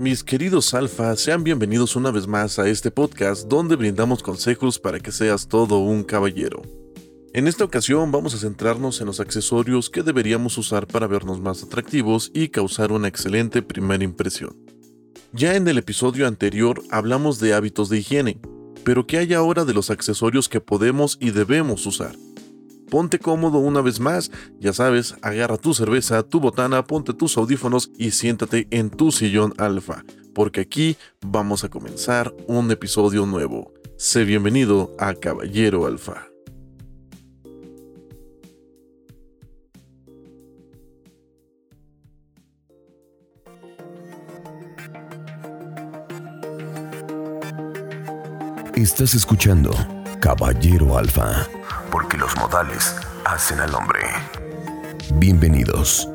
Mis queridos alfa, sean bienvenidos una vez más a este podcast donde brindamos consejos para que seas todo un caballero. En esta ocasión vamos a centrarnos en los accesorios que deberíamos usar para vernos más atractivos y causar una excelente primera impresión. Ya en el episodio anterior hablamos de hábitos de higiene, pero ¿qué hay ahora de los accesorios que podemos y debemos usar? Ponte cómodo una vez más, ya sabes, agarra tu cerveza, tu botana, ponte tus audífonos y siéntate en tu sillón alfa, porque aquí vamos a comenzar un episodio nuevo. Sé bienvenido a Caballero Alfa. Estás escuchando Caballero Alfa, porque los modales hacen al hombre. Bienvenidos.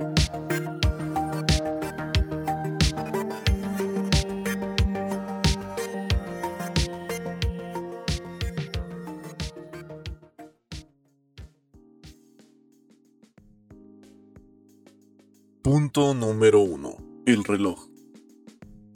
Punto número 1. El reloj.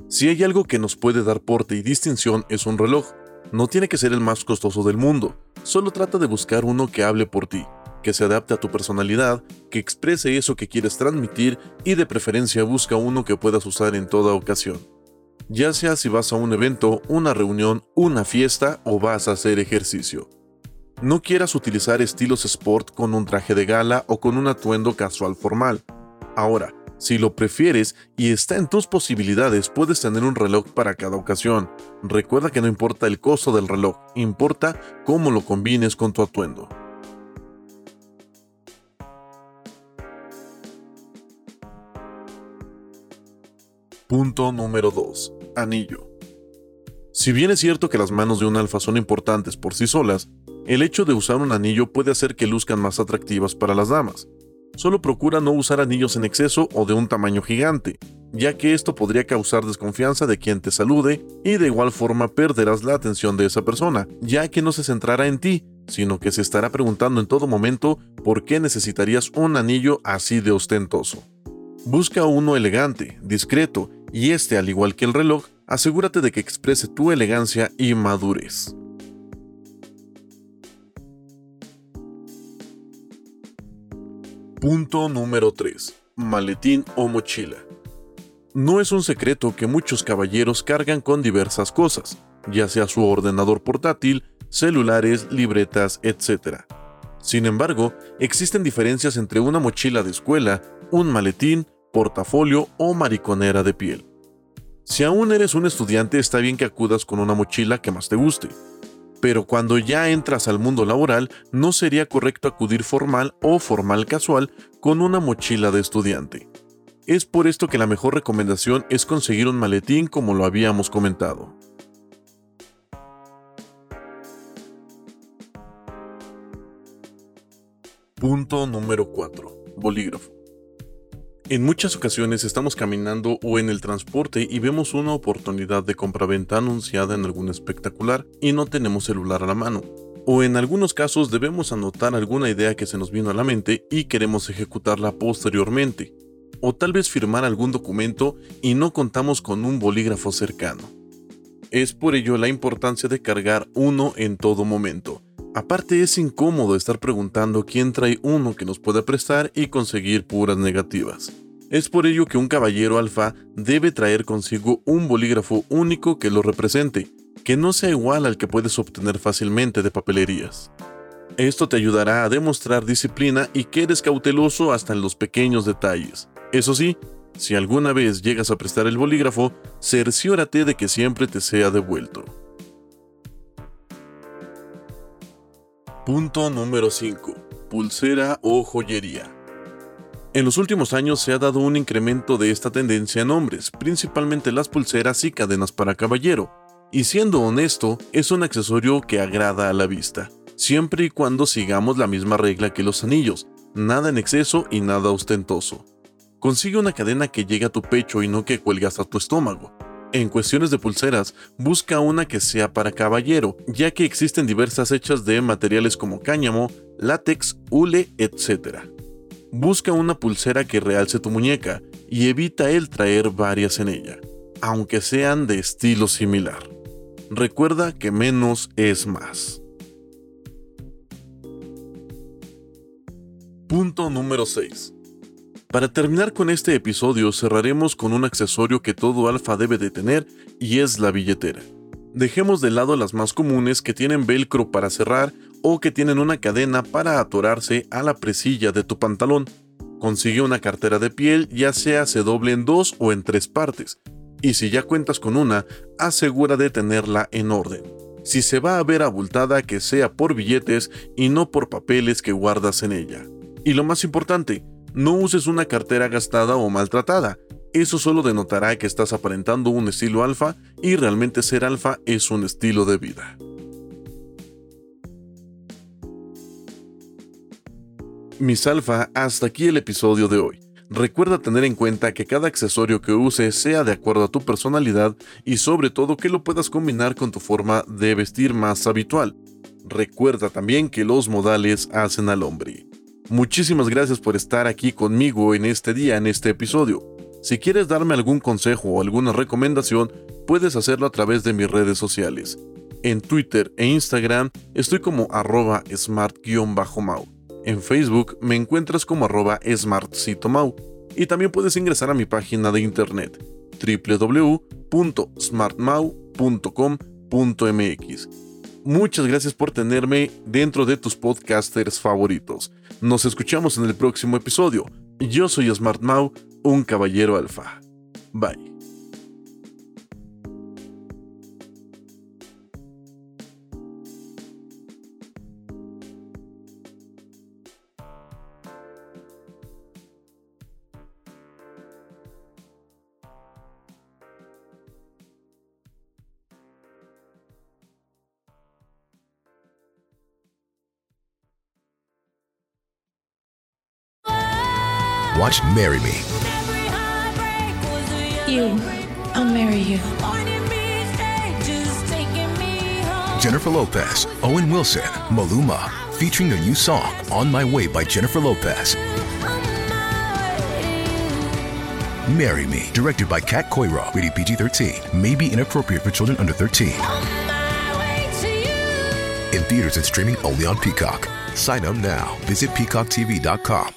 Si hay algo que nos puede dar porte y distinción es un reloj. No tiene que ser el más costoso del mundo, solo trata de buscar uno que hable por ti, que se adapte a tu personalidad, que exprese eso que quieres transmitir y de preferencia busca uno que puedas usar en toda ocasión. Ya sea si vas a un evento, una reunión, una fiesta o vas a hacer ejercicio. No quieras utilizar estilos sport con un traje de gala o con un atuendo casual formal. Ahora, si lo prefieres y está en tus posibilidades, puedes tener un reloj para cada ocasión. Recuerda que no importa el costo del reloj, importa cómo lo combines con tu atuendo. Punto número 2. Anillo. Si bien es cierto que las manos de un alfa son importantes por sí solas, el hecho de usar un anillo puede hacer que luzcan más atractivas para las damas. Solo procura no usar anillos en exceso o de un tamaño gigante, ya que esto podría causar desconfianza de quien te salude y de igual forma perderás la atención de esa persona, ya que no se centrará en ti, sino que se estará preguntando en todo momento por qué necesitarías un anillo así de ostentoso. Busca uno elegante, discreto, y este, al igual que el reloj, asegúrate de que exprese tu elegancia y madurez. Punto número 3. Maletín o mochila. No es un secreto que muchos caballeros cargan con diversas cosas, ya sea su ordenador portátil, celulares, libretas, etc. Sin embargo, existen diferencias entre una mochila de escuela, un maletín, portafolio o mariconera de piel. Si aún eres un estudiante está bien que acudas con una mochila que más te guste, pero cuando ya entras al mundo laboral no sería correcto acudir formal o formal casual con una mochila de estudiante. Es por esto que la mejor recomendación es conseguir un maletín como lo habíamos comentado. Punto número 4. Bolígrafo. En muchas ocasiones estamos caminando o en el transporte y vemos una oportunidad de compraventa anunciada en algún espectacular y no tenemos celular a la mano. O en algunos casos debemos anotar alguna idea que se nos vino a la mente y queremos ejecutarla posteriormente. O tal vez firmar algún documento y no contamos con un bolígrafo cercano. Es por ello la importancia de cargar uno en todo momento. Aparte es incómodo estar preguntando quién trae uno que nos pueda prestar y conseguir puras negativas. Es por ello que un caballero alfa debe traer consigo un bolígrafo único que lo represente, que no sea igual al que puedes obtener fácilmente de papelerías. Esto te ayudará a demostrar disciplina y que eres cauteloso hasta en los pequeños detalles. Eso sí, si alguna vez llegas a prestar el bolígrafo, cerciórate de que siempre te sea devuelto. Punto número 5. Pulsera o joyería. En los últimos años se ha dado un incremento de esta tendencia en hombres, principalmente las pulseras y cadenas para caballero, y siendo honesto, es un accesorio que agrada a la vista, siempre y cuando sigamos la misma regla que los anillos, nada en exceso y nada ostentoso. Consigue una cadena que llegue a tu pecho y no que cuelgue hasta tu estómago. En cuestiones de pulseras, busca una que sea para caballero, ya que existen diversas hechas de materiales como cáñamo, látex, hule, etc. Busca una pulsera que realce tu muñeca y evita el traer varias en ella, aunque sean de estilo similar. Recuerda que menos es más. Punto número 6. Para terminar con este episodio cerraremos con un accesorio que todo alfa debe de tener y es la billetera. Dejemos de lado las más comunes que tienen velcro para cerrar o que tienen una cadena para atorarse a la presilla de tu pantalón. Consigue una cartera de piel ya sea se doble en dos o en tres partes, y si ya cuentas con una, asegura de tenerla en orden. Si se va a ver abultada que sea por billetes y no por papeles que guardas en ella. Y lo más importante, no uses una cartera gastada o maltratada, eso solo denotará que estás aparentando un estilo alfa y realmente ser alfa es un estilo de vida. Mis alfa, hasta aquí el episodio de hoy. Recuerda tener en cuenta que cada accesorio que uses sea de acuerdo a tu personalidad y sobre todo que lo puedas combinar con tu forma de vestir más habitual. Recuerda también que los modales hacen al hombre. Muchísimas gracias por estar aquí conmigo en este día, en este episodio. Si quieres darme algún consejo o alguna recomendación, puedes hacerlo a través de mis redes sociales. En Twitter e Instagram estoy como arroba smart-mau. En Facebook me encuentras como arroba smartcitomau. Y también puedes ingresar a mi página de internet www.smartmau.com.mx. Muchas gracias por tenerme dentro de tus podcasters favoritos. Nos escuchamos en el próximo episodio. Yo soy Smart Mau un caballero alfa. Bye. Watch Marry Me. You. I'll marry you. Jennifer Lopez, Owen Wilson, Maluma, featuring their new song, On My Way by Jennifer Lopez. Marry Me, directed by Kat Coiro, rated PG 13, may be inappropriate for children under 13. In theaters and streaming only on Peacock. Sign up now. Visit peacocktv.com